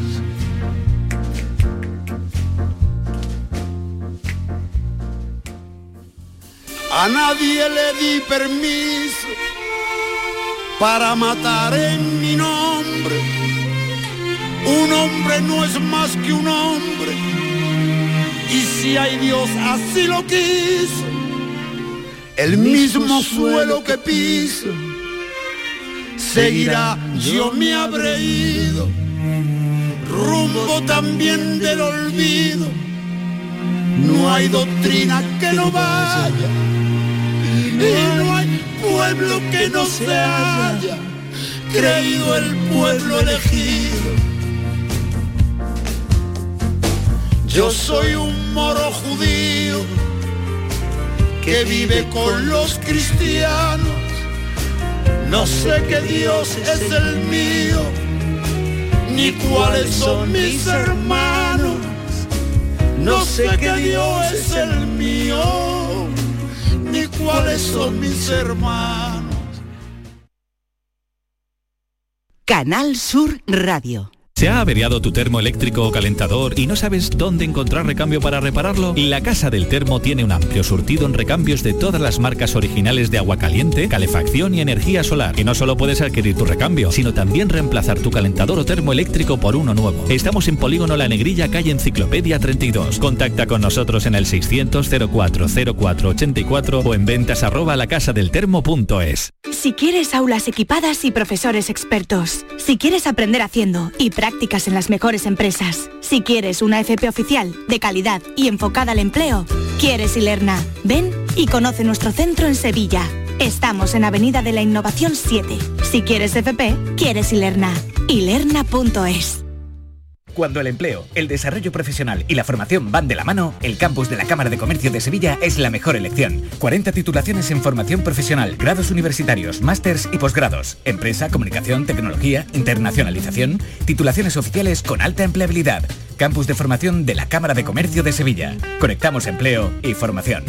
A nadie le di permiso para matar en mi nombre. Un hombre no es más que un hombre. Y si hay Dios así lo quiso, el mismo suelo que piso, seguirá, yo me habré ido, rumbo también del olvido. No hay doctrina que no vaya, y no hay pueblo que no se haya creído el pueblo elegido. Yo soy un moro judío que vive con los cristianos. No sé qué Dios es el mío, ni cuáles son mis hermanos. No sé qué Dios es el mío, ni cuáles son mis hermanos. Canal Sur Radio. ¿Se ha averiado tu termo eléctrico o calentador y no sabes dónde encontrar recambio para repararlo? La Casa del Termo tiene un amplio surtido en recambios de todas las marcas originales de agua caliente, calefacción y energía solar. Y no solo puedes adquirir tu recambio, sino también reemplazar tu calentador o termo eléctrico por uno nuevo. Estamos en Polígono La Negrilla, calle Enciclopedia 32. Contacta con nosotros en el 600 04 0484 o en ventas arroba lacasadeltermo.es. Si quieres aulas equipadas y profesores expertos, si quieres aprender haciendo y prácticas en las mejores empresas, si quieres una FP oficial, de calidad y enfocada al empleo, quieres Ilerna. Ven y conoce nuestro centro en Sevilla. Estamos en Avenida de la Innovación 7. Si quieres FP, quieres Ilerna. Ilerna.es. Cuando el empleo, el desarrollo profesional y la formación van de la mano, el campus de la Cámara de Comercio de Sevilla es la mejor elección. 40 titulaciones en formación profesional, grados universitarios, másters y posgrados, empresa, comunicación, tecnología, internacionalización, titulaciones oficiales con alta empleabilidad. Campus de formación de la Cámara de Comercio de Sevilla. Conectamos empleo y formación.